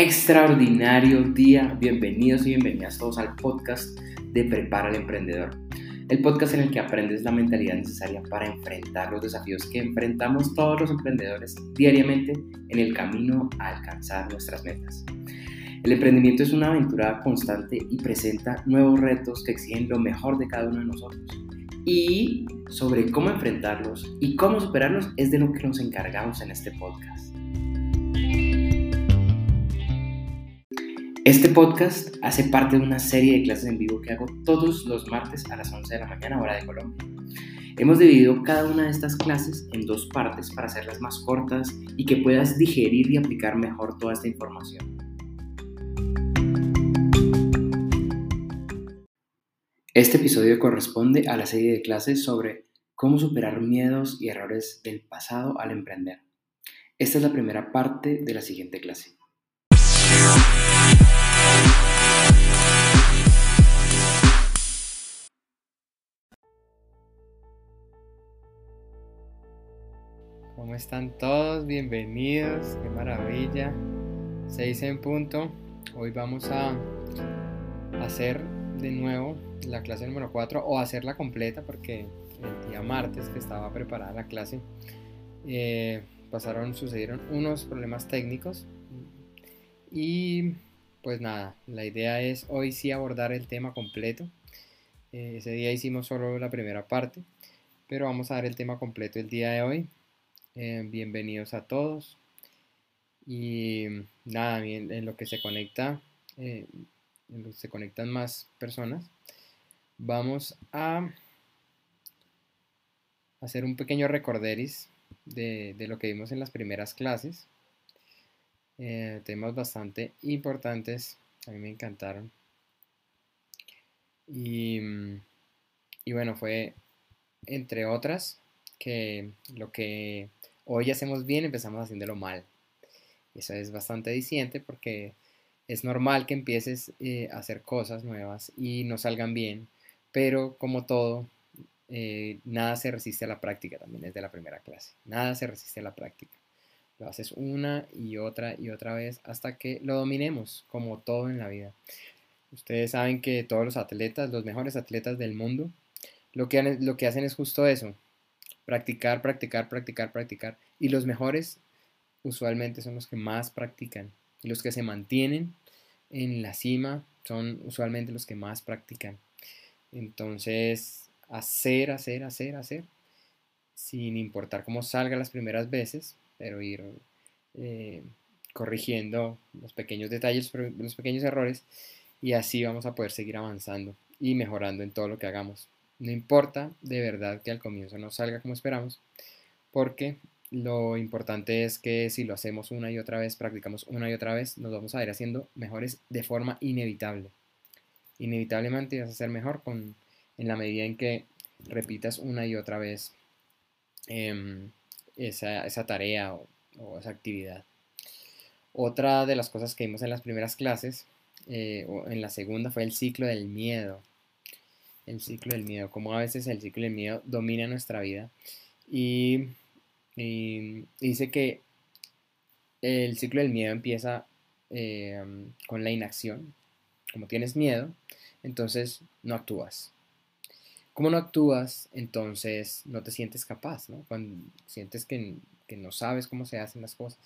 extraordinario día. Bienvenidos y bienvenidas todos al podcast de Prepara al Emprendedor. El podcast en el que aprendes la mentalidad necesaria para enfrentar los desafíos que enfrentamos todos los emprendedores diariamente en el camino a alcanzar nuestras metas. El emprendimiento es una aventura constante y presenta nuevos retos que exigen lo mejor de cada uno de nosotros. Y sobre cómo enfrentarlos y cómo superarlos es de lo que nos encargamos en este podcast. Podcast hace parte de una serie de clases en vivo que hago todos los martes a las 11 de la mañana hora de Colombia. Hemos dividido cada una de estas clases en dos partes para hacerlas más cortas y que puedas digerir y aplicar mejor toda esta información. Este episodio corresponde a la serie de clases sobre cómo superar miedos y errores del pasado al emprender. Esta es la primera parte de la siguiente clase. ¿Cómo están todos? Bienvenidos, qué maravilla. 6 en punto. Hoy vamos a hacer de nuevo la clase número 4 o hacerla completa porque el día martes que estaba preparada la clase eh, pasaron, sucedieron unos problemas técnicos y pues nada, la idea es hoy sí abordar el tema completo. Eh, ese día hicimos solo la primera parte, pero vamos a dar el tema completo el día de hoy. Eh, bienvenidos a todos. Y nada, en, lo que se conecta, eh, en lo que se conectan más personas, vamos a hacer un pequeño recorderis de, lo que vimos en las primeras clases. Eh, temas bastante importantes, a mí me encantaron. Y, y bueno, fue entre otras que lo que hoy hacemos bien, empezamos haciéndolo mal. Eso es bastante diciente porque es normal que empieces eh, a hacer cosas nuevas y no salgan bien, pero como todo, eh, nada se resiste a la práctica, también es de la primera clase. Nada se resiste a la práctica. Lo haces una y otra y otra vez hasta que lo dominemos, como todo en la vida. Ustedes saben que todos los atletas, los mejores atletas del mundo, lo que, lo que hacen es justo eso, Practicar, practicar, practicar, practicar. Y los mejores usualmente son los que más practican. Y los que se mantienen en la cima son usualmente los que más practican. Entonces, hacer, hacer, hacer, hacer, sin importar cómo salga las primeras veces, pero ir eh, corrigiendo los pequeños detalles, los pequeños errores, y así vamos a poder seguir avanzando y mejorando en todo lo que hagamos. No importa de verdad que al comienzo no salga como esperamos, porque lo importante es que si lo hacemos una y otra vez, practicamos una y otra vez, nos vamos a ir haciendo mejores de forma inevitable. Inevitablemente vas a ser mejor con, en la medida en que repitas una y otra vez em, esa, tarea o, esa actividad. Otra de las cosas que vimos en las primeras clases, eh, o en la segunda, fue el ciclo del miedo el ciclo del miedo, como a veces el ciclo del miedo domina nuestra vida. Y, dice que el ciclo del miedo empieza eh, con la inacción. Como tienes miedo, entonces no actúas. Como no actúas, entonces no te sientes capaz, ¿no? Cuando sientes que, no sabes cómo se hacen las cosas.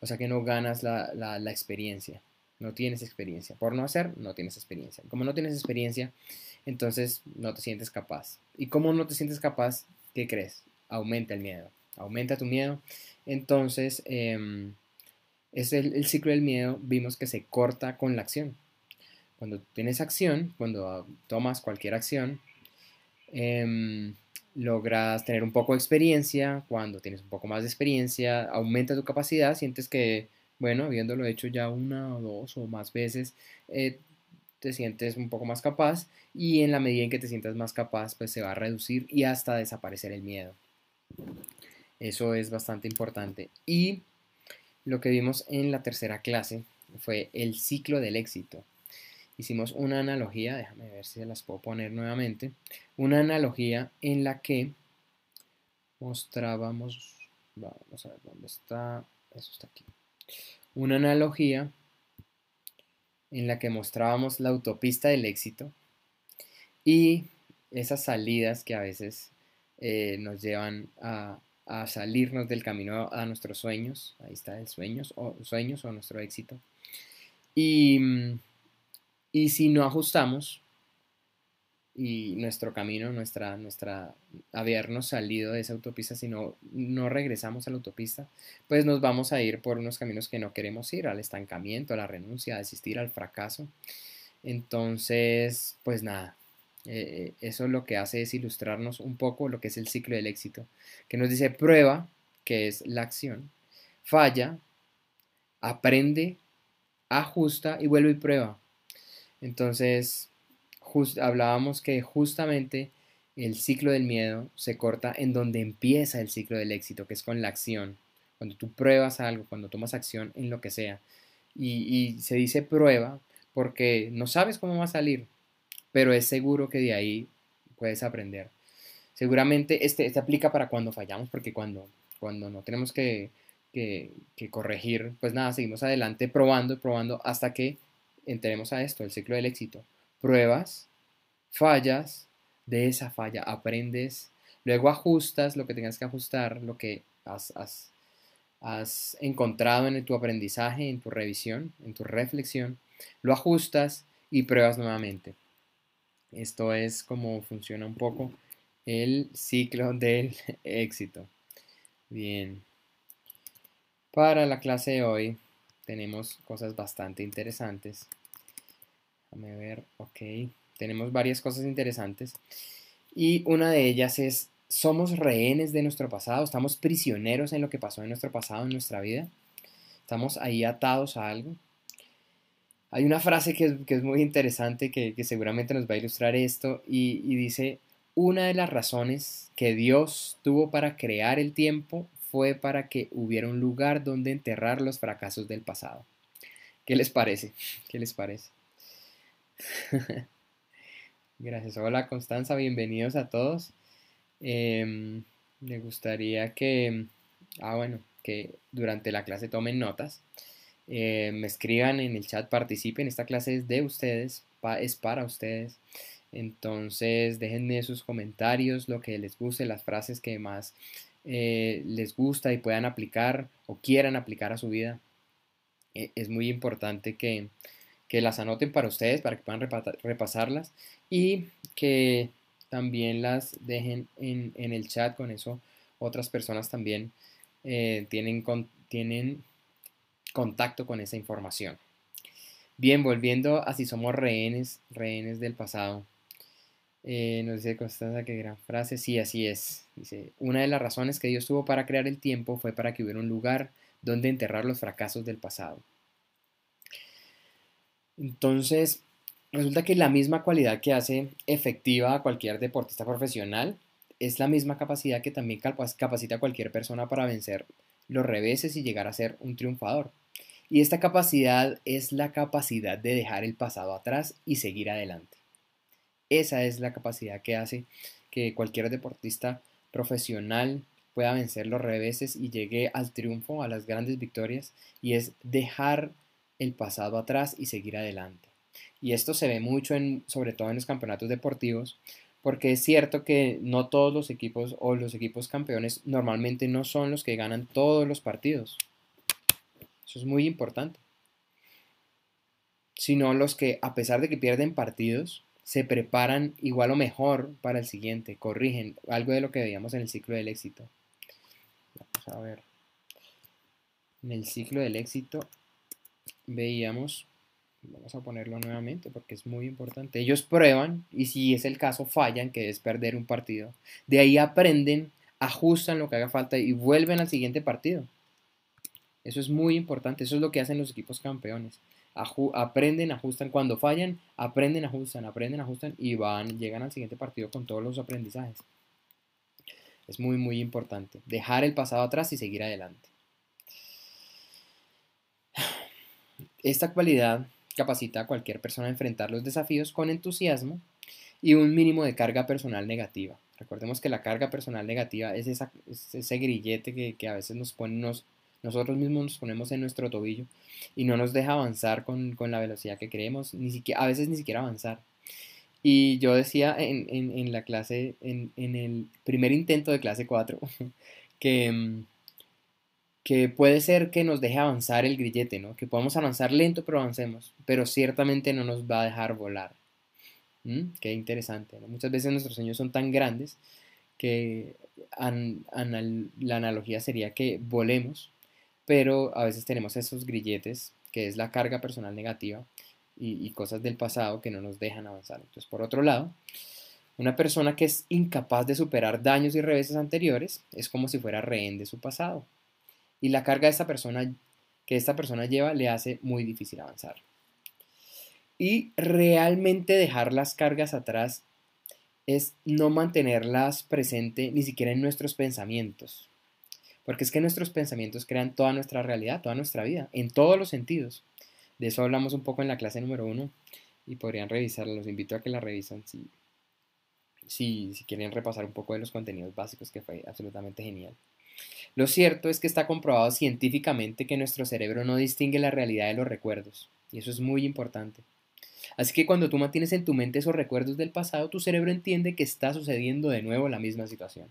O sea que no ganas la, la experiencia. No tienes experiencia. Por no hacer, no tienes experiencia. Como no tienes experiencia, entonces no te sientes capaz. ¿Y cómo no te sientes capaz? ¿Qué crees? Aumenta el miedo. Aumenta tu miedo. Entonces, em, es el, ciclo del miedo, vimos que se corta con la acción. Cuando tienes acción, cuando tomas cualquier acción, em, logras tener un poco de experiencia. Cuando tienes un poco más de experiencia, aumenta tu capacidad, sientes que, bueno, habiéndolo hecho ya una o dos o más veces, eh, te sientes un poco más capaz y en la medida en que te sientas más capaz, pues se va a reducir y hasta desaparecer el miedo. Eso es bastante importante. Y lo que vimos en la tercera clase fue el ciclo del éxito. Hicimos una analogía, déjame ver si se las puedo poner nuevamente, una analogía en la que mostrábamos, vamos a ver dónde está, eso está aquí, una analogía en la que mostrábamos la autopista del éxito y esas salidas que a veces eh, nos llevan a, salirnos del camino a nuestros sueños, ahí está el sueños o, sueños o nuestro éxito. Y, y si no ajustamos, y nuestro camino, nuestra, nuestra, habernos salido de esa autopista, si no, no regresamos a la autopista, pues nos vamos a ir por unos caminos que no queremos ir, al estancamiento, a la renuncia, a desistir, al fracaso. Entonces, pues nada, eh, eso lo que hace es ilustrarnos un poco lo que es el ciclo del éxito, que nos dice prueba, que es la acción, falla, aprende, ajusta y vuelve y prueba. Entonces, hablábamos que justamente el ciclo del miedo se corta en donde empieza el ciclo del éxito, que es con la acción. Cuando tú pruebas algo, cuando tomas acción en lo que sea. Y, se dice prueba porque no sabes cómo va a salir, pero es seguro que de ahí puedes aprender. Seguramente este, este aplica para cuando fallamos, porque cuando, cuando no tenemos que, que, corregir, pues nada, seguimos adelante probando y probando hasta que entremos a esto, el ciclo del éxito pruebas, fallas, de esa falla aprendes, luego ajustas lo que tengas que ajustar, lo que has, has, encontrado en tu aprendizaje, en tu revisión, en tu reflexión, lo ajustas y pruebas nuevamente. Esto es como funciona un poco el ciclo del éxito. Bien. Para la clase de hoy tenemos cosas bastante interesantes. Déjame ver, ok. Tenemos varias cosas interesantes. Y una de ellas es, ¿somos rehenes de nuestro pasado? ¿Estamos prisioneros en lo que pasó en nuestro pasado, en nuestra vida? ¿Estamos ahí atados a algo? Hay una frase que es, muy interesante que, seguramente nos va a ilustrar esto y dice, una de las razones que Dios tuvo para crear el tiempo fue para que hubiera un lugar donde enterrar los fracasos del pasado. ¿Qué les parece? ¿Qué les parece? Gracias. Hola Constanza, bienvenidos a todos. Em, me gustaría que, ah, bueno, que durante la clase tomen notas, eh, me escriban en el chat, participen. Esta clase es de ustedes, es para ustedes. Entonces, déjenme sus comentarios, lo que les guste, las frases que más eh, les gusta y puedan aplicar o quieran aplicar a su vida. E, es muy importante que, que las anoten para ustedes, para que puedan repasarlas y que también las dejen en, el chat, con eso otras personas también eh, tienen, tienen contacto con esa información. Bien, volviendo a si somos rehenes, rehenes del pasado. Eh, nos dice Constanza que gran frase, sí, así es. Dice, una de las razones que Dios tuvo para crear el tiempo fue para que hubiera un lugar donde enterrar los fracasos del pasado. Entonces, resulta que la misma cualidad que hace efectiva a cualquier deportista profesional es la misma capacidad que también capacita a cualquier persona para vencer los reveses y llegar a ser un triunfador. Y esta capacidad es la capacidad de dejar el pasado atrás y seguir adelante. Esa es la capacidad que hace que cualquier deportista profesional pueda vencer los reveses y llegue al triunfo, a las grandes victorias, y es dejar el pasado atrás y seguir adelante. Y esto se ve mucho, en, sobre todo en los campeonatos deportivos, porque es cierto que no todos los equipos o los equipos campeones normalmente no son los que ganan todos los partidos. Eso es muy importante. Sino los que, a pesar de que pierden partidos, se preparan igual o mejor para el siguiente, corrigen algo de lo que veíamos en el ciclo del éxito. Vamos a ver. En el ciclo del éxito veíamos, vamos a ponerlo nuevamente porque es muy importante, ellos prueban y si es el caso fallan, que es perder un partido. De ahí aprenden, ajustan lo que haga falta y vuelven al siguiente partido. Eso es muy importante, eso es lo que hacen los equipos campeones. aprenden, ajustan, cuando fallan, aprenden, ajustan, aprenden, ajustan y van, llegan al siguiente partido con todos los aprendizajes. Es muy, muy importante. Dejar el pasado atrás y seguir adelante. Esta cualidad capacita a cualquier persona a enfrentar los desafíos con entusiasmo y un mínimo de carga personal negativa. Recordemos que la carga personal negativa es, ese grillete que, a veces nos, pone, nos, Nosotros mismos nos ponemos en nuestro tobillo y no nos deja avanzar con, la velocidad que queremos, ni siquiera, a veces ni siquiera avanzar. Y yo decía en, la clase, en, el primer intento de clase 4, que, mm, que puede ser que nos deje avanzar el grillete, ¿no? Que podemos avanzar lento, pero avancemos, pero ciertamente no nos va a dejar volar. ¿Mm? Qué interesante, Muchas veces nuestros sueños son tan grandes que la analogía sería que volemos, pero a veces tenemos esos grilletes, que es la carga personal negativa y, cosas del pasado que no nos dejan avanzar. Entonces, por otro lado, una persona que es incapaz de superar daños y reveses anteriores es como si fuera rehén de su pasado. Y la carga de esta persona que esta persona lleva le hace muy difícil avanzar. Y realmente dejar las cargas atrás es no mantenerlas presente ni siquiera en nuestros pensamientos. Porque es que nuestros pensamientos crean toda nuestra realidad, toda nuestra vida, en todos los sentidos. De eso hablamos un poco en la clase número uno y podrían revisarla. Los invito a que la revisan si, si, si quieren repasar un poco de los contenidos básicos, que fue absolutamente genial. Lo cierto es que está comprobado científicamente que nuestro cerebro no distingue la realidad de los recuerdos. Y eso es muy importante. Así que cuando tú mantienes en tu mente esos recuerdos del pasado, tu cerebro entiende que está sucediendo de nuevo la misma situación.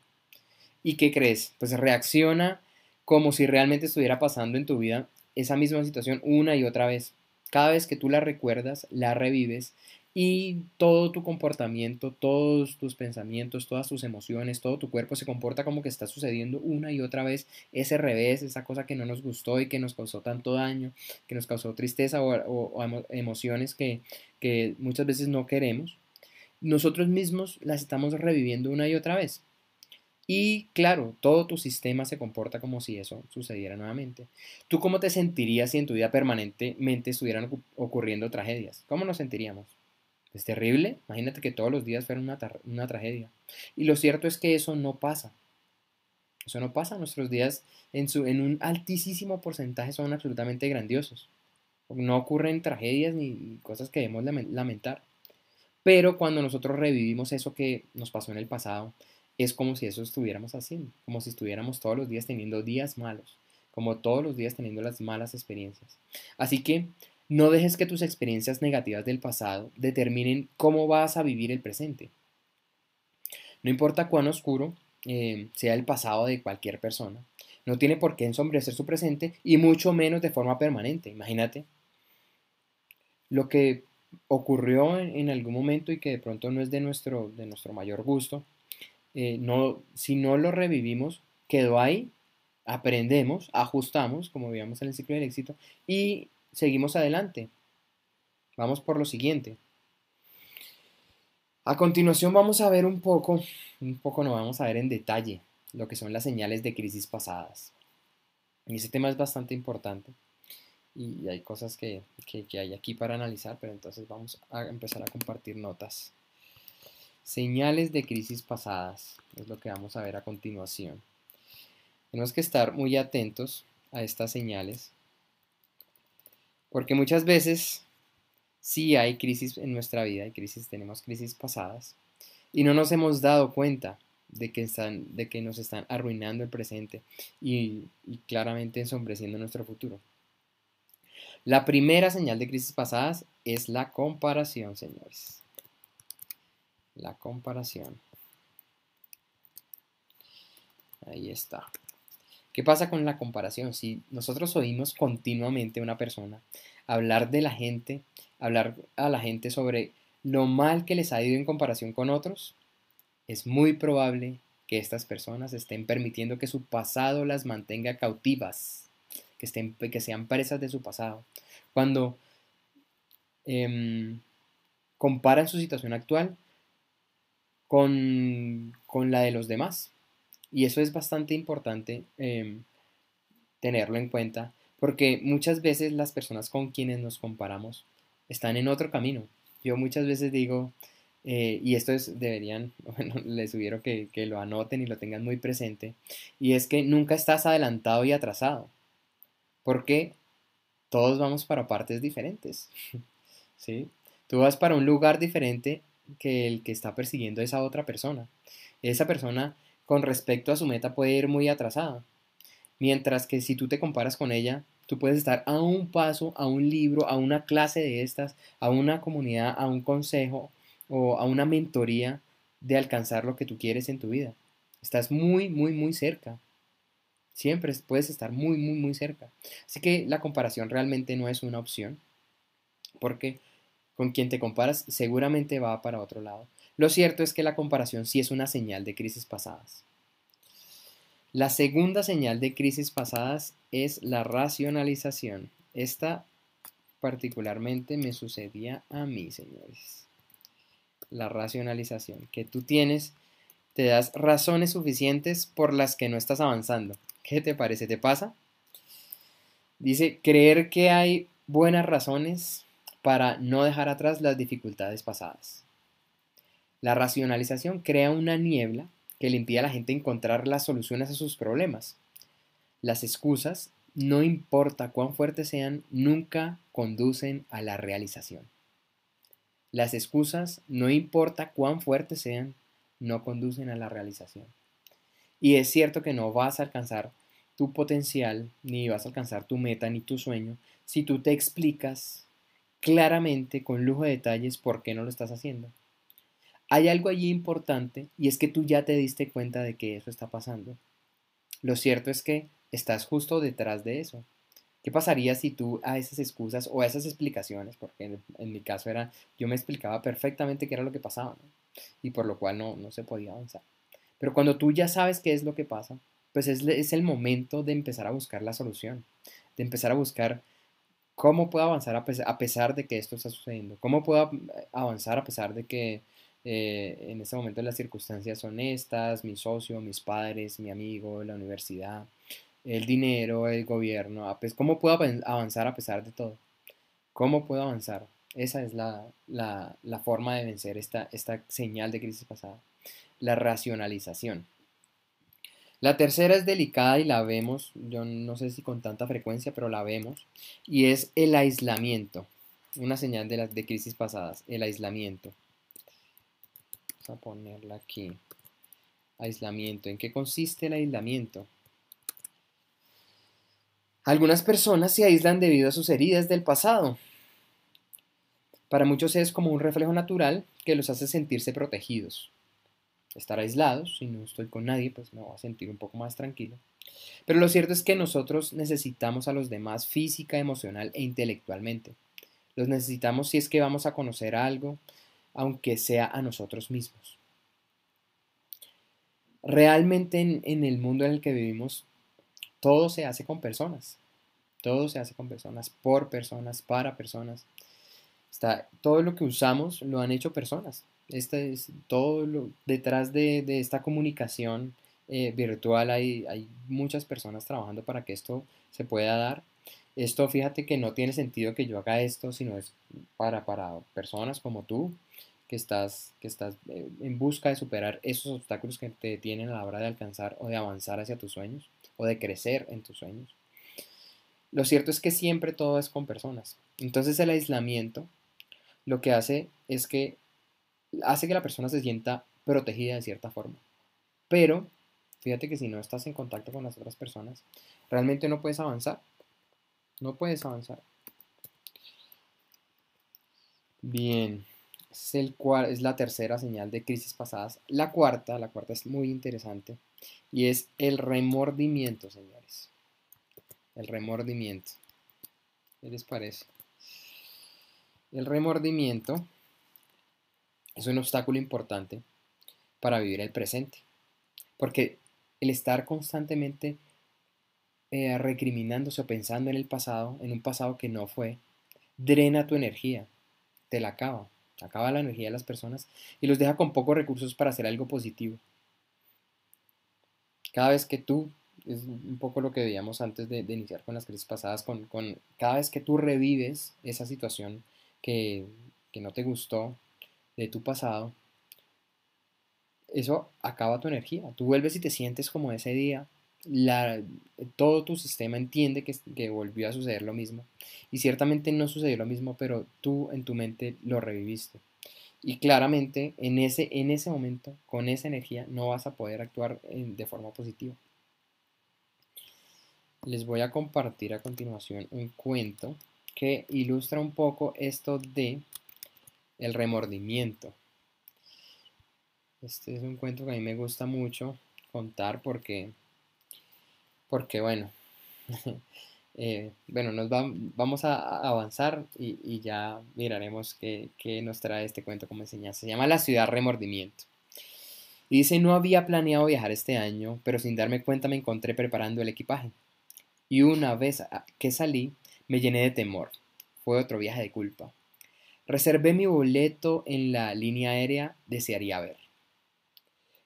¿Y qué crees? Pues reacciona como si realmente estuviera pasando en tu vida esa misma situación una y otra vez. Cada vez que tú la recuerdas, la revives y todo tu comportamiento, todos tus pensamientos, todas tus emociones, todo tu cuerpo se comporta como que está sucediendo una y otra vez ese revés, esa cosa que no nos gustó y que nos causó tanto daño, que nos causó tristeza o, emociones que, que muchas veces no queremos. Nosotros mismos las estamos reviviendo una y otra vez. Y claro, todo tu sistema se comporta como si eso sucediera nuevamente. ¿Tú cómo te sentirías si en tu vida permanentemente estuvieran ocurriendo tragedias? ¿Cómo nos sentiríamos? Es terrible. Imagínate que todos los días fuera una, tragedia. Y lo cierto es que eso no pasa. Eso no pasa. Nuestros días en, su, en un altísimo porcentaje son absolutamente grandiosos. No ocurren tragedias ni cosas que debemos lamentar. Pero cuando nosotros revivimos eso que nos pasó en el pasado, es como si eso estuviéramos haciendo, como si estuviéramos todos los días teniendo días malos, como todos los días teniendo las malas experiencias. Así que no dejes que tus experiencias negativas del pasado determinen cómo vas a vivir el presente. No importa cuán oscuro eh, sea el pasado de cualquier persona, no tiene por qué ensombrecer su presente y mucho menos de forma permanente. Imagínate lo que ocurrió en, algún momento y que de pronto no es de nuestro, de nuestro mayor gusto. Eh, no, si no lo revivimos, quedó ahí, aprendemos, ajustamos, como veíamos en el ciclo del éxito, y seguimos adelante. Vamos por lo siguiente. A continuación vamos a ver un poco, un poco no vamos a ver en detalle lo que son las señales de crisis pasadas. Y ese tema es bastante importante y hay cosas que, que hay aquí para analizar, pero entonces vamos a empezar a compartir notas. Señales de crisis pasadas es lo que vamos a ver a continuación. Tenemos que estar muy atentos a estas señales porque muchas veces sí hay crisis en nuestra vida, hay crisis, tenemos crisis pasadas, y no nos hemos dado cuenta de que, están, de que nos están arruinando el presente y, y claramente ensombreciendo nuestro futuro. La primera señal de crisis pasadas es la comparación, señores. La comparación. Ahí está. ¿Qué pasa con la comparación? Si nosotros oímos continuamente a una persona hablar de la gente, hablar a la gente sobre lo mal que les ha ido en comparación con otros, es muy probable que estas personas estén permitiendo que su pasado las mantenga cautivas, que, estén, que sean presas de su pasado. Cuando em, comparan su situación actual con, con la de los demás. Y eso es bastante importante em, tenerlo en cuenta, porque muchas veces las personas con quienes nos comparamos están en otro camino. Yo muchas veces digo, eh, y esto es, deberían, bueno, les sugiero que, que lo anoten y lo tengan muy presente, y es que nunca estás adelantado y atrasado, porque todos vamos para partes diferentes, ¿sí? Tú vas para un lugar diferente que el que está persiguiendo esa otra persona. Esa persona con respecto a su meta puede ir muy atrasada. Mientras que si tú te comparas con ella, tú puedes estar a un paso, a un libro, a una clase de estas, a una comunidad, a un consejo o a una mentoría de alcanzar lo que tú quieres en tu vida. Estás muy, muy, muy cerca. Siempre puedes estar muy, muy, muy cerca. Así que la comparación realmente no es una opción, porque con quien te comparas seguramente va para otro lado. Lo cierto es que la comparación sí es una señal de crisis pasadas. La segunda señal de crisis pasadas es la racionalización. Esta particularmente me sucedía a mí, señores. La racionalización, que tú tienes, te das razones suficientes por las que no estás avanzando. ¿Qué te parece? ¿Te pasa? Dice, creer que hay buenas razones para no dejar atrás las dificultades pasadas. La racionalización crea una niebla que le impide a la gente encontrar las soluciones a sus problemas. Las excusas, no importa cuán fuertes sean, nunca conducen a la realización. Las excusas, no importa cuán fuertes sean, no conducen a la realización. Y es cierto que no vas a alcanzar tu potencial, ni vas a alcanzar tu meta, ni tu sueño, si tú te explicas claramente, con lujo de detalles, por qué no lo estás haciendo. Hay algo allí importante y es que tú ya te diste cuenta de que eso está pasando. Lo cierto es que estás justo detrás de eso. ¿Qué pasaría si tú a esas excusas o a esas explicaciones, porque en, mi caso era, yo me explicaba perfectamente qué era lo que pasaba, y por lo cual no, no se podía avanzar? Pero cuando tú ya sabes qué es lo que pasa, pues es, el momento de empezar a buscar la solución, de empezar a buscar cómo puedo avanzar a pesar de que esto está sucediendo, cómo puedo avanzar a pesar de que eh, en este momento las circunstancias son estas, mi socio, mis padres, mi amigo, la universidad, el dinero, el gobierno, ¿cómo puedo avanzar a pesar de todo? ¿Cómo puedo avanzar? Esa es la, la forma de vencer esta, esta señal de crisis pasada la racionalización. La tercera es delicada y la vemos, yo no sé si con tanta frecuencia, pero la vemos, y es el aislamiento, una señal de las de crisis pasadas, el aislamiento. Vamos a ponerla aquí. Aislamiento. ¿En qué consiste el aislamiento? Algunas personas se aíslan debido a sus heridas del pasado. Para muchos es como un reflejo natural que los hace sentirse protegidos estar aislados, si no estoy con nadie, pues me voy a sentir un poco más tranquilo. Pero lo cierto es que nosotros necesitamos a los demás física, emocional e intelectualmente. Los necesitamos si es que vamos a conocer algo, aunque sea a nosotros mismos. Realmente en, el mundo en el que vivimos, todo se hace con personas. Todo se hace con personas, por personas, para personas. Está, todo lo que usamos lo han hecho personas. Este es todo detrás de, esta comunicación eh, virtual hay muchas personas trabajando para que esto se pueda dar. Esto fíjate que no tiene sentido que yo haga esto, sino es para, para personas como tú, que estás, que estás eh, en busca de superar esos obstáculos que te detienen a la hora de alcanzar o de avanzar hacia tus sueños o de crecer en tus sueños. Lo cierto es que siempre todo es con personas. Entonces el aislamiento lo que hace es que hace que la persona se sienta protegida de cierta forma. Pero, fíjate que si no estás en contacto con las otras personas, realmente no puedes avanzar. No puedes avanzar. Bien, es, el es la tercera señal de crisis pasadas. La cuarta, la cuarta es muy interesante y es el remordimiento, señores. El remordimiento. ¿Qué les parece? El remordimiento es un obstáculo importante para vivir el presente. Porque el estar constantemente eh, recriminándose o pensando en el pasado, en un pasado que no fue, drena tu energía, te la acaba, acaba la energía de las personas y los deja con pocos recursos para hacer algo positivo. Cada vez que tú, es un poco lo que veíamos antes de, iniciar con las crisis pasadas, con, cada vez que tú revives esa situación que, que no te gustó, de tu pasado, eso acaba tu energía. Tú vuelves y te sientes como ese día. Todo tu sistema entiende que, volvió a suceder lo mismo. Y ciertamente no sucedió lo mismo, pero tú en tu mente lo reviviste. Y claramente en ese, en ese momento, con esa energía, no vas a poder actuar de forma positiva. les voy a compartir a continuación un cuento que ilustra un poco esto de el remordimiento. Este es un cuento que a mí me gusta mucho contar porque, porque bueno, eh, bueno, nos vamos a avanzar y, ya miraremos qué, qué, nos trae este cuento como enseñanza. Se llama La ciudad remordimiento. Y dice, no había planeado viajar este año, pero sin darme cuenta me encontré preparando el equipaje y una vez que salí me llené de temor. Fue otro viaje de culpa. Reservé mi boleto en la línea aérea desearía ver.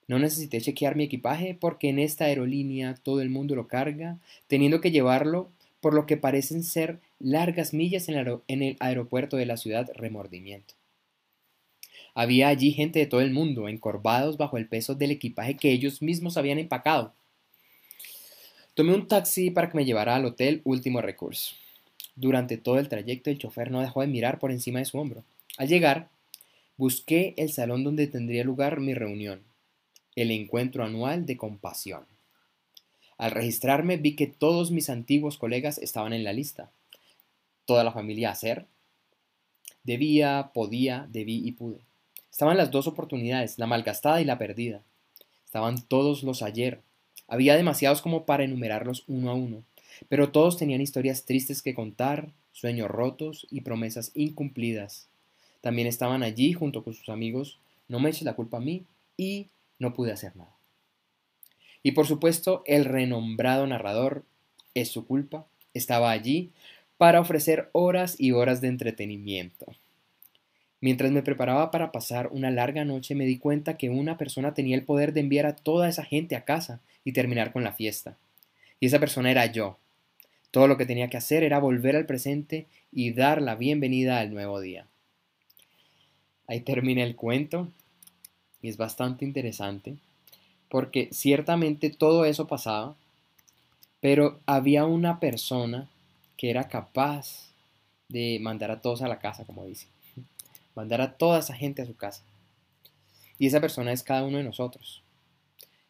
No necesité chequear mi equipaje porque en esta aerolínea todo el mundo lo carga, teniendo que llevarlo por lo que parecen ser largas millas en el, en el aeropuerto de la ciudad Remordimiento. Había allí gente de todo el mundo, encorvados bajo el peso del equipaje que ellos mismos habían empacado. Tomé un taxi para que me llevara al hotel Último Recurso. Durante todo el trayecto el chofer no dejó de mirar por encima de su hombro. Al llegar, busqué el salón donde tendría lugar mi reunión, el encuentro anual de compasión. Al registrarme vi que todos mis antiguos colegas estaban en la lista. Toda la familia hacer. Debía, podía, debí y pude. Estaban las dos oportunidades, la malgastada y la perdida. Estaban todos los ayer, había demasiados como para enumerarlos uno a uno, pero todos tenían historias tristes que contar, sueños rotos y promesas incumplidas. También estaban allí junto con sus amigos, no me eches la culpa a mí, y no pude hacer nada. Y por supuesto, el renombrado narrador, es su culpa, estaba allí para ofrecer horas y horas de entretenimiento. Mientras me preparaba para pasar una larga noche me di cuenta que una persona tenía el poder de enviar a toda esa gente a casa y terminar con la fiesta. Y esa persona era yo. Todo lo que tenía que hacer era volver al presente y dar la bienvenida al nuevo día. Ahí termina el cuento es bastante interesante porque ciertamente todo eso pasaba, pero había una persona que era capaz de mandar a todos a la casa, como dice mandar a toda esa gente a su casa. Y esa persona es cada uno de nosotros.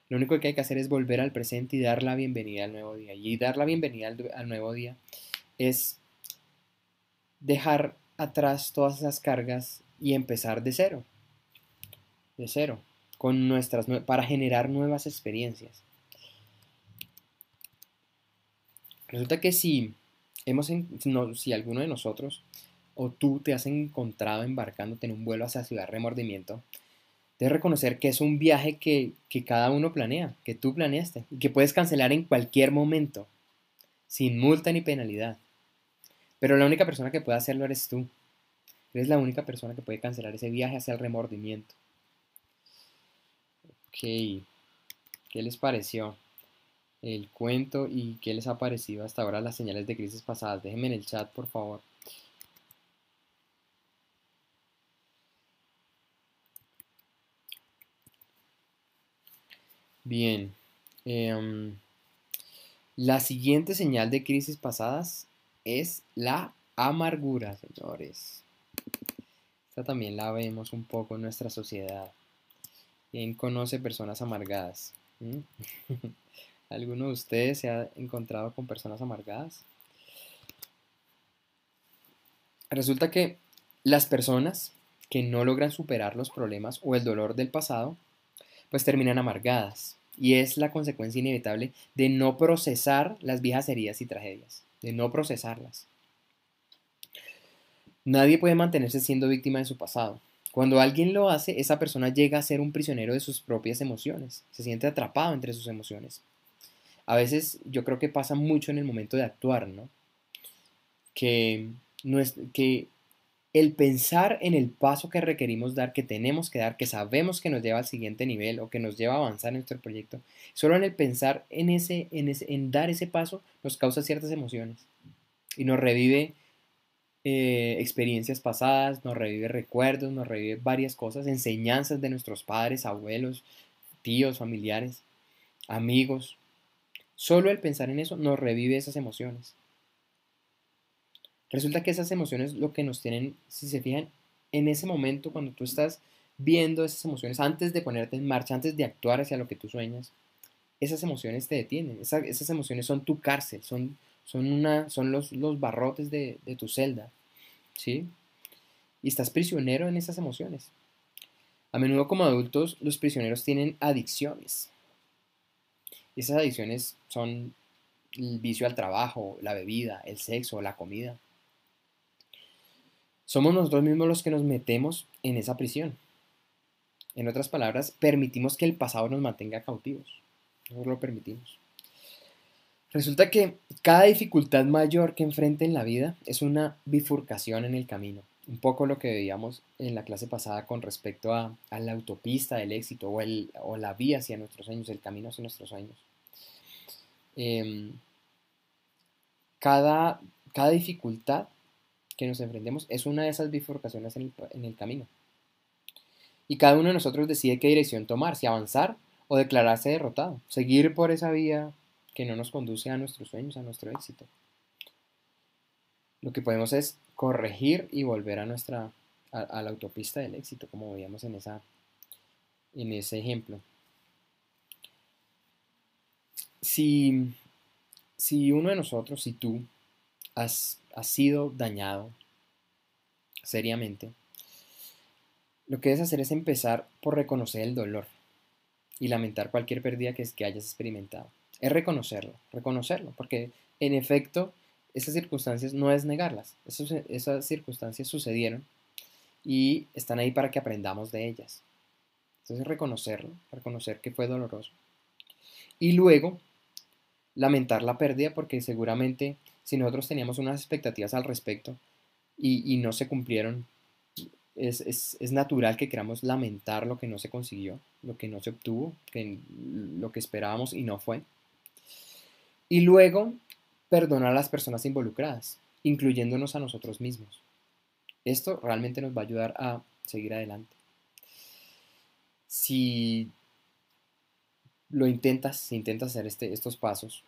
Lo único que hay que hacer es volver al presente y dar la bienvenida al nuevo día. Y dar la bienvenida al, nuevo día es dejar atrás todas esas cargas y empezar de cero. De cero. Con nuestras, para generar nuevas experiencias. Resulta que si hemos, si alguno de nosotros o tú te has encontrado embarcándote en un vuelo hacia Ciudad Remordimiento, debes reconocer que es un viaje que, que cada uno planea, que tú planeaste y que puedes cancelar en cualquier momento, sin multa ni penalidad. Pero la única persona que puede hacerlo eres tú. Eres la única persona que puede cancelar ese viaje hacia el remordimiento. Ok, ¿qué les pareció el cuento y qué les ha parecido hasta ahora las señales de crisis pasadas? Déjenme en el chat, por favor. Bien. Em, la siguiente señal de crisis pasadas es la amargura, señores. Esta también la vemos un poco en nuestra sociedad. ¿Quién conoce personas amargadas? ¿Mm? ¿Alguno de ustedes se ha encontrado con personas amargadas? Resulta que las personas que no logran superar los problemas o el dolor del pasado, pues terminan amargadas y es la consecuencia inevitable de no procesar las viejas heridas y tragedias, de no procesarlas. Nadie puede mantenerse siendo víctima de su pasado. Cuando alguien lo hace, esa persona llega a ser un prisionero de sus propias emociones, se siente atrapado entre sus emociones. A veces yo creo que pasa mucho en el momento de actuar, ¿no? Que, es, que el pensar en el paso que requerimos dar, que tenemos que dar, que sabemos que nos lleva al siguiente nivel o que nos lleva a avanzar en nuestro proyecto, solo en el pensar en, ese, en, ese, en dar ese paso nos causa ciertas emociones y nos revive eh, experiencias pasadas, nos revive recuerdos, nos revive varias cosas, enseñanzas de nuestros padres, abuelos, tíos, familiares, amigos. Solo el pensar en eso nos revive esas emociones. Resulta que esas emociones lo que nos tienen, si se fijan, en ese momento cuando tú estás viendo esas emociones, antes de ponerte en marcha, antes de actuar hacia lo que tú sueñas, esas emociones te detienen, esas emociones son tu cárcel, son, son, una, son los, los barrotes de, de tu celda, ¿sí? Y estás prisionero en esas emociones. A menudo como adultos los prisioneros tienen adicciones. Esas adicciones son el vicio al trabajo, la bebida, el sexo, la comida. Somos nosotros mismos los que nos metemos en esa prisión. En otras palabras, permitimos que el pasado nos mantenga cautivos. Nosotros lo permitimos. Resulta que cada dificultad mayor que enfrente en la vida es una bifurcación en el camino. Un poco lo que veíamos en la clase pasada con respecto a, la autopista del éxito o, la vía hacia nuestros sueños, el camino hacia nuestros sueños. Cada, cada dificultad que nos enfrentemos es una de esas bifurcaciones en el, en el camino. Y cada uno de nosotros decide qué dirección tomar, si avanzar o declararse derrotado, seguir por esa vía que no nos conduce a nuestros sueños, a nuestro éxito. Lo que podemos es corregir y volver a nuestra a, la autopista del éxito, como veíamos en esa en ese ejemplo. Si, si uno de nosotros, si tú, has, has sido dañado seriamente, lo que debes hacer es empezar por reconocer el dolor y lamentar cualquier pérdida que, que hayas experimentado. Es reconocerlo, reconocerlo, porque en efecto esas circunstancias no es negarlas, esas circunstancias sucedieron y están ahí para que aprendamos de ellas. Entonces reconocerlo, reconocer que fue doloroso. Y luego lamentar la pérdida porque seguramente si nosotros teníamos unas expectativas al respecto y, y no se cumplieron, es, natural que queramos lamentar lo que no se consiguió, lo que no se obtuvo, que, lo que esperábamos y no fue. Y luego, perdonar a las personas involucradas, incluyéndonos a nosotros mismos. Esto realmente nos va a ayudar a seguir adelante. Si lo intentas, si intentas hacer este, estos pasos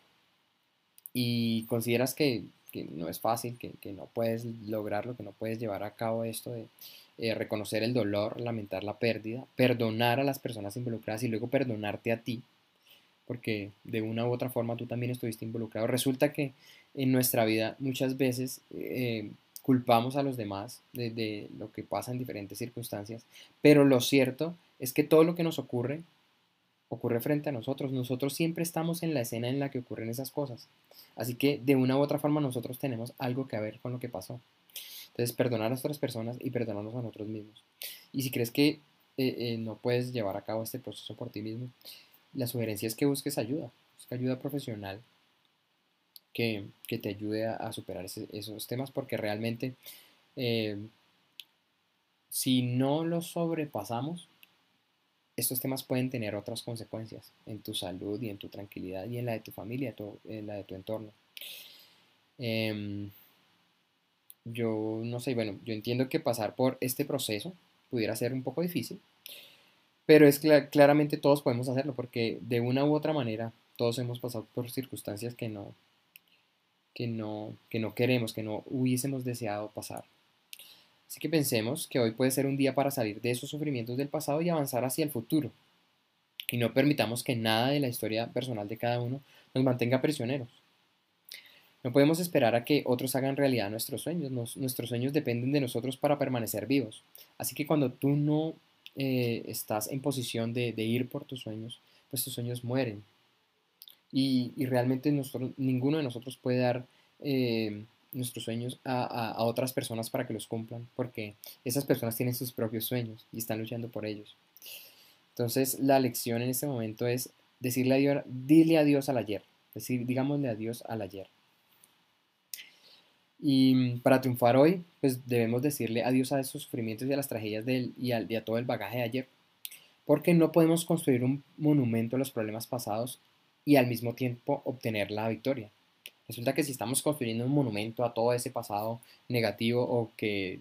y consideras que, no es fácil, que, que, no puedes lograrlo, que no puedes llevar a cabo esto de eh, reconocer el dolor, lamentar la pérdida, perdonar a las personas involucradas y luego perdonarte a ti, porque de una u otra forma tú también estuviste involucrado. Resulta que en nuestra vida muchas veces eh, culpamos a los demás de, lo que pasa en diferentes circunstancias, pero lo cierto es que todo lo que nos ocurre ocurre frente a nosotros. Nosotros siempre estamos en la escena en la que ocurren esas cosas. Así que de una u otra forma nosotros tenemos algo que ver con lo que pasó. Entonces, perdonar a otras personas y perdonarnos a nosotros mismos. Y si crees que eh, eh, no puedes llevar a cabo este proceso por ti mismo, la sugerencia es que busques ayuda, busca ayuda profesional que, te ayude a, superar esos temas porque realmente eh, si no los sobrepasamos, estos temas pueden tener otras consecuencias en tu salud y en tu tranquilidad y en la de tu familia, en la de tu entorno. Em, yo no sé, bueno, yo entiendo que pasar por este proceso pudiera ser un poco difícil, pero es claramente todos podemos hacerlo porque de una u otra manera todos hemos pasado por circunstancias que no, que no, que no queremos, que no hubiésemos deseado pasar. Así que pensemos que hoy puede ser un día para salir de esos sufrimientos del pasado y avanzar hacia el futuro. Y no permitamos que nada de la historia personal de cada uno nos mantenga prisioneros. No podemos esperar a que otros hagan realidad nuestros sueños. nuestros sueños dependen de nosotros para permanecer vivos. Así que cuando tú no eh, estás en posición de, ir por tus sueños, pues tus sueños mueren. Y, realmente ninguno de nosotros puede dar eh, nuestros sueños a, otras personas para que los cumplan, porque esas personas tienen sus propios sueños y están luchando por ellos. Entonces la lección en este momento es decirle adiós, dile adiós al ayer, decir, digámosle adiós al ayer. Y para triunfar hoy, pues debemos decirle adiós a esos sufrimientos y a las tragedias del, y, a, todo el bagaje de ayer. Porque no podemos construir un monumento a los problemas pasados y al mismo tiempo obtener la victoria. Resulta que si estamos construyendo un monumento a todo ese pasado negativo o que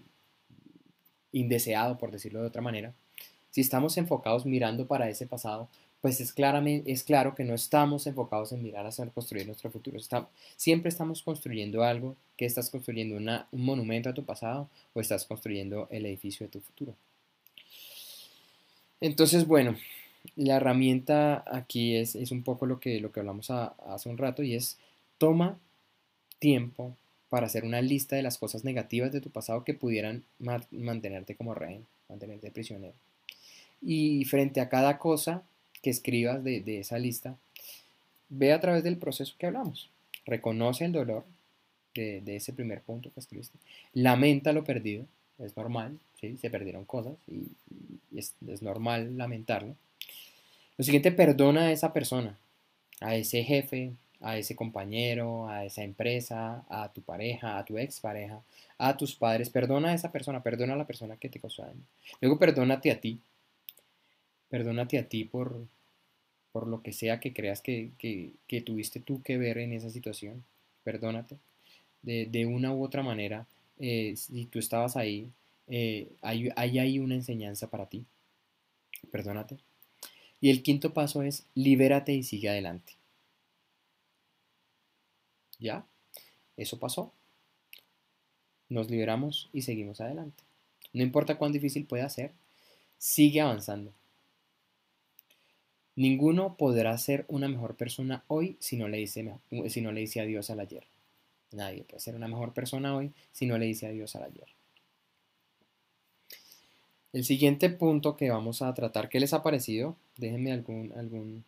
indeseado, por decirlo de otra manera, si estamos enfocados mirando para ese pasado, pues es, claramente, es claro que no estamos enfocados en mirar hacia construir nuestro futuro. siempre estamos construyendo algo, que estás construyendo un monumento a tu pasado o estás construyendo el edificio de tu futuro. Entonces, bueno, la herramienta aquí es, es, un poco lo que, lo que hablamos hace un rato y es toma tiempo para hacer una lista de las cosas negativas de tu pasado que pudieran mantenerte como rehén, mantenerte prisionero. Y frente a cada cosa que escribas de, de esa lista, ve a través del proceso que hablamos. Reconoce el dolor de, de ese primer punto que escribiste. Lamenta lo perdido, es normal, ¿sí? se perdieron cosas y, es, es, normal lamentarlo. Lo siguiente, perdona a esa persona, a ese jefe, a ese compañero, a esa empresa, a tu pareja, a tu expareja, a tus padres. Perdona a esa persona, perdona a la persona que te causó daño. Luego perdónate a ti. Perdónate a ti por, por lo que sea que creas que, que, tuviste tú que ver en esa situación. Perdónate. De, de una u otra manera, eh, si tú estabas ahí, eh, hay, hay ahí una enseñanza para ti. Perdónate. Y el quinto paso es libérate y sigue adelante. ¿Ya? Eso pasó. Nos liberamos y seguimos adelante. No importa cuán difícil pueda ser, sigue avanzando. Ninguno podrá ser una mejor persona hoy si no le dice, si no le dice adiós al ayer. Nadie puede ser una mejor persona hoy si no le dice adiós al ayer. El siguiente punto que vamos a tratar, ¿qué les ha parecido? Déjenme algún, algún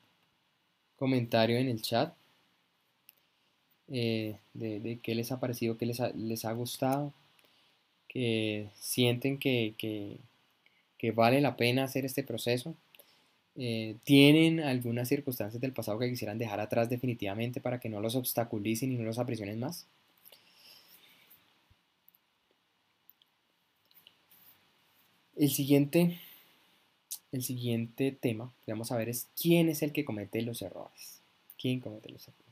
comentario en el chat eh, de, qué les ha parecido, qué les ha, les ha gustado, que sienten que, que, vale la pena hacer este proceso. Eh, ¿Tienen algunas circunstancias del pasado que quisieran dejar atrás definitivamente para que no los obstaculicen y no los aprisionen más? El siguiente, el siguiente tema que vamos a ver es quién es el que comete los errores. ¿Quién comete los errores?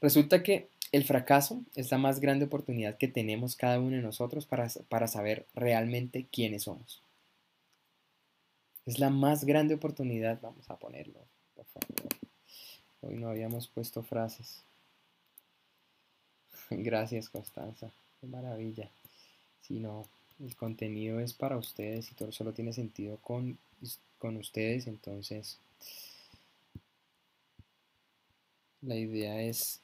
Resulta que el fracaso es la más grande oportunidad que tenemos cada uno de nosotros para, para saber realmente quiénes somos. Es la más grande oportunidad, vamos a ponerlo, por favor. Hoy no habíamos puesto frases. Gracias, Constanza. Qué maravilla. Si no, el contenido es para ustedes y todo solo tiene sentido con, con ustedes, entonces la idea es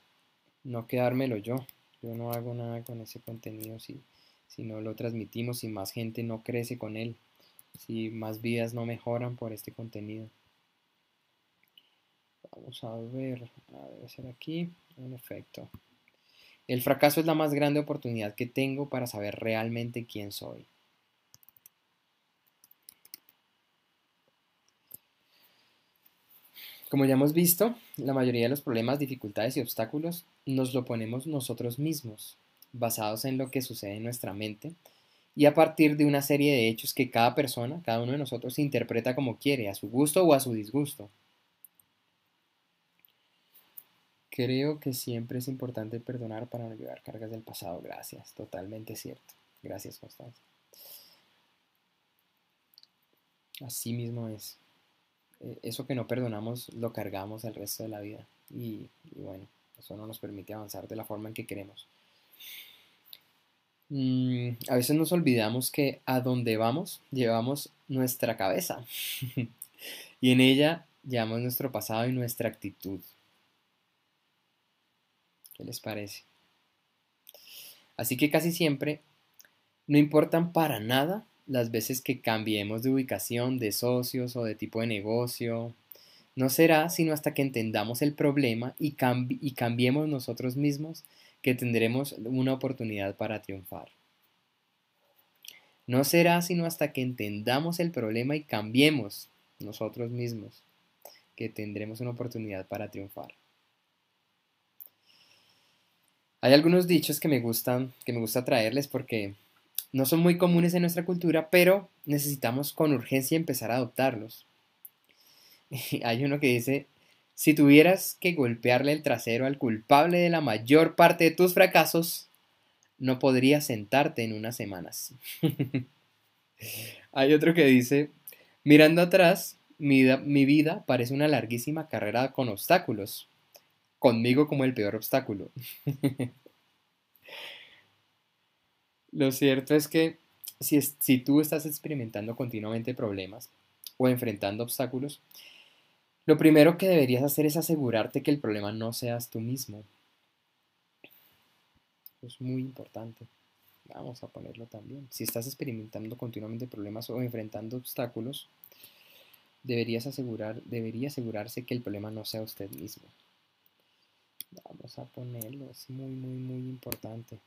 no quedármelo yo. Yo no hago nada con ese contenido si, si no lo transmitimos, si más gente no crece con él, si más vidas no mejoran por este contenido. Vamos a ver, debe ser aquí, en efecto. El fracaso es la más grande oportunidad que tengo para saber realmente quién soy. Como ya hemos visto, la mayoría de los problemas, dificultades y obstáculos nos lo ponemos nosotros mismos, basados en lo que sucede en nuestra mente y a partir de una serie de hechos que cada persona, cada uno de nosotros interpreta como quiere, a su gusto o a su disgusto. Creo que siempre es importante perdonar para no llevar cargas del pasado. Gracias, totalmente cierto. Gracias, Constanza. Así mismo es. Eh, eso que no perdonamos lo cargamos el resto de la vida. Y, bueno, eso no nos permite avanzar de la forma en que queremos. Mm, a veces nos olvidamos que a donde vamos llevamos nuestra cabeza. y en ella llevamos nuestro pasado y nuestra actitud. ¿Qué les parece? Así que casi siempre no importan para nada las veces que cambiemos de ubicación, de socios o de tipo de negocio. No será sino hasta que entendamos el problema y, y cambiemos nosotros mismos que tendremos una oportunidad para triunfar. No será sino hasta que entendamos el problema y cambiemos nosotros mismos que tendremos una oportunidad para triunfar. Hay algunos dichos que me gustan, que me gusta traerles porque no son muy comunes en nuestra cultura, pero necesitamos con urgencia empezar a adoptarlos. Hay uno que dice, si tuvieras que golpearle el trasero al culpable de la mayor parte de tus fracasos, no podrías sentarte en unas semanas. Hay otro que dice, mirando atrás, mi vida, parece una larguísima carrera con obstáculos, conmigo como el peor obstáculo. Lo cierto es que si tú estás experimentando continuamente problemas, o enfrentando obstáculos, lo primero que deberías hacer es asegurarte que el problema no seas tú mismo. Es muy importante. Vamos a ponerlo también. Si estás experimentando continuamente problemas o enfrentando obstáculos, deberías asegurar, debería asegurarse que el problema no sea usted mismo. Vamos a ponerlo, es muy, muy, muy importante.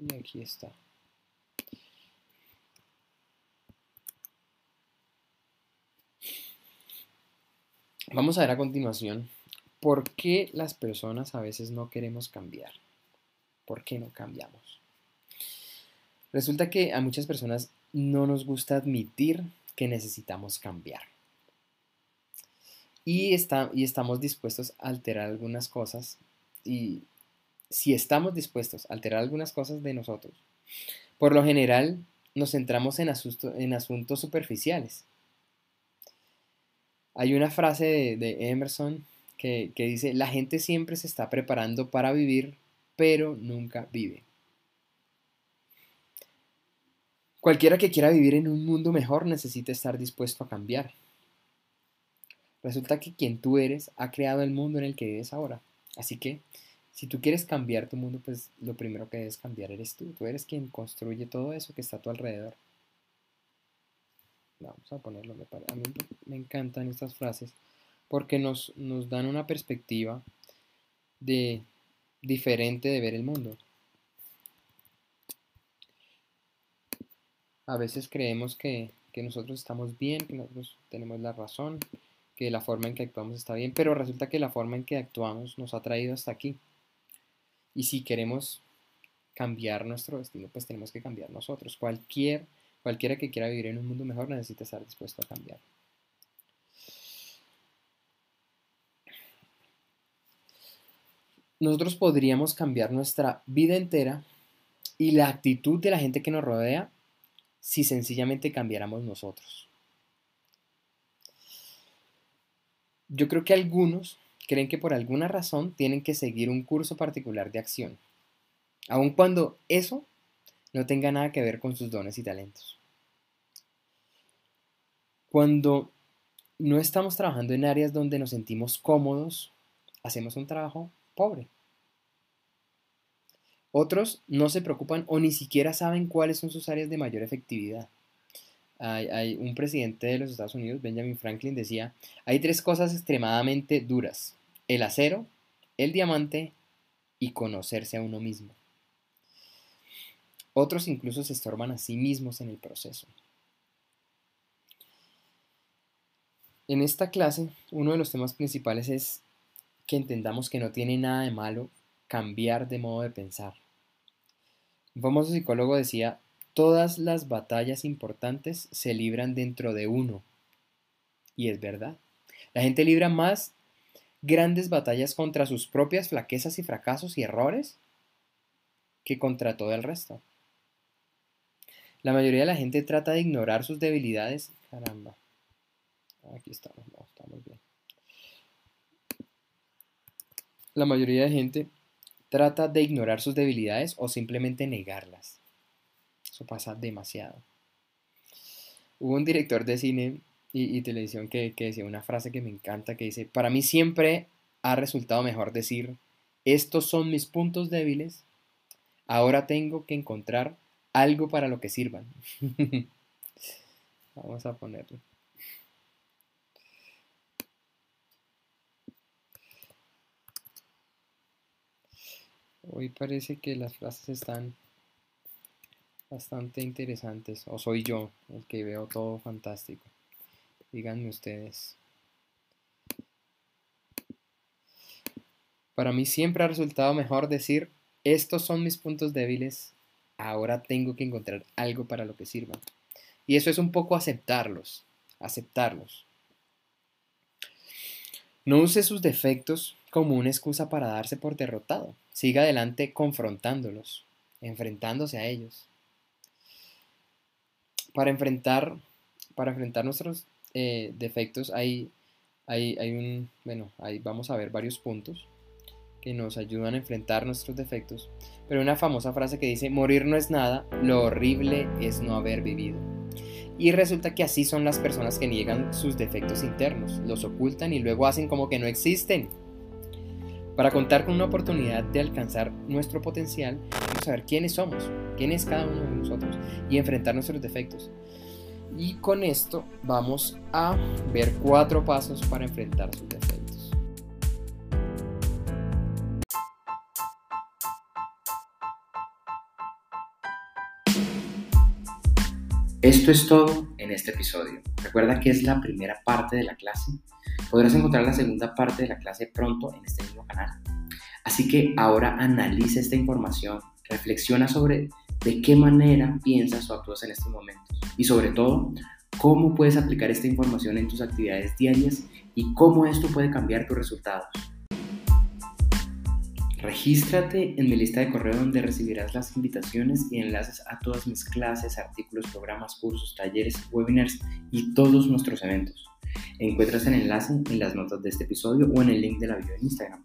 Y aquí está. Vamos a ver a continuación por qué las personas a veces no queremos cambiar. ¿Por qué no cambiamos? Resulta que a muchas personas no nos gusta admitir que necesitamos cambiar. Y, está, y estamos dispuestos a alterar algunas cosas y si estamos dispuestos a alterar algunas cosas de nosotros, por lo general nos centramos en, asuntos superficiales. Hay una frase de, Emerson que, que dice, la gente siempre se está preparando para vivir, pero nunca vive. Cualquiera que quiera vivir en un mundo mejor necesita estar dispuesto a cambiar. Resulta que quien tú eres ha creado el mundo en el que vives ahora. Así que si tú quieres cambiar tu mundo, pues lo primero que debes cambiar eres tú. Tú eres quien construye todo eso que está a tu alrededor. Vamos a ponerlo. A mí me encantan estas frases porque nos, nos dan una perspectiva diferente de ver el mundo. A veces creemos que, que nosotros estamos bien, que nosotros tenemos la razón, que la forma en que actuamos está bien, pero resulta que la forma en que actuamos nos ha traído hasta aquí. Y si queremos cambiar nuestro destino, pues tenemos que cambiar nosotros. Cualquier, cualquiera que quiera vivir en un mundo mejor necesita estar dispuesto a cambiar. Nosotros podríamos cambiar nuestra vida entera y la actitud de la gente que nos rodea si sencillamente cambiáramos nosotros. Yo creo que algunos creen que por alguna razón tienen que seguir un curso particular de acción, aun cuando eso no tenga nada que ver con sus dones y talentos. Cuando no estamos trabajando en áreas donde nos sentimos cómodos, hacemos un trabajo pobre. Otros no se preocupan o ni siquiera saben cuáles son sus áreas de mayor efectividad. Hay, un presidente de los Estados Unidos, Benjamin Franklin, decía, hay tres cosas extremadamente duras el acero, el diamante y conocerse a uno mismo. Otros incluso se estorban a sí mismos en el proceso. En esta clase, uno de los temas principales es que entendamos que no tiene nada de malo cambiar de modo de pensar. Un famoso psicólogo decía, todas las batallas importantes se libran dentro de uno. Y es verdad. La gente libra más grandes batallas contra sus propias flaquezas y fracasos y errores que contra todo el resto. La mayoría de la gente trata de ignorar sus debilidades. Caramba. Aquí estamos, estamos bien. La mayoría de gente trata de ignorar sus debilidades o simplemente negarlas. Eso pasa demasiado. Hubo un director de cine y, televisión que, que decía una frase que me encanta, que dice, para mí siempre ha resultado mejor decir, estos son mis puntos débiles, ahora tengo que encontrar algo para lo que sirvan. Vamos a ponerlo. Hoy parece que las frases están bastante interesantes, o soy yo el que veo todo fantástico. Díganme ustedes. Para mí siempre ha resultado mejor decir, estos son mis puntos débiles, ahora tengo que encontrar algo para lo que sirvan. Y eso es un poco aceptarlos, aceptarlos. No use sus defectos como una excusa para darse por derrotado. Siga adelante confrontándolos, enfrentándose a ellos. Para enfrentar, para enfrentar nuestros eh, defectos hay, hay, hay, un, bueno, ahí vamos a ver varios puntos. que nos ayudan a enfrentar nuestros defectos, pero una famosa frase que dice, morir no es nada, lo horrible es no haber vivido. Y resulta que así son las personas que niegan sus defectos internos, los ocultan y luego hacen como que no existen. Para contar con una oportunidad de alcanzar nuestro potencial, a saber quiénes somos, quién es cada uno de nosotros y enfrentar nuestros defectos. Y con esto vamos a ver cuatro pasos para enfrentar sus defectos. Esto es todo en este episodio. Recuerda que es la primera parte de la clase. Podrás encontrar la segunda parte de la clase pronto en este mismo canal. Así que ahora analiza esta información, reflexiona sobre de qué manera piensas o actúas en estos momentos y sobre todo, cómo puedes aplicar esta información en tus actividades diarias y cómo esto puede cambiar tus resultados. Regístrate en mi lista de correo donde recibirás las invitaciones y enlaces a todas mis clases, artículos, programas, cursos, talleres, webinars y todos nuestros eventos. Encuentras el enlace en las notas de este episodio o en el link de la video en Instagram.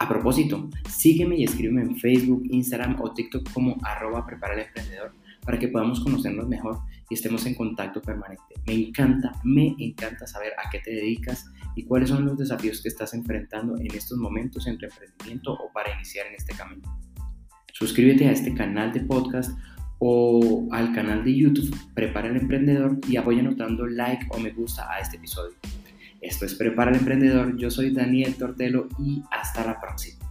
A propósito, sígueme y escríbeme en Facebook, Instagram o TikTok como arroba prepara el emprendedor para que podamos conocernos mejor y estemos en contacto permanente. Me encanta, me encanta saber a qué te dedicas y cuáles son los desafíos que estás enfrentando en estos momentos en tu emprendimiento o para iniciar en este camino. Suscríbete a este canal de podcast o al canal de YouTube Prepara el Emprendedor y apóyanos dando like o me gusta a este episodio. Esto es Prepara el Emprendedor, yo soy Daniel Tortelo y hasta la próxima.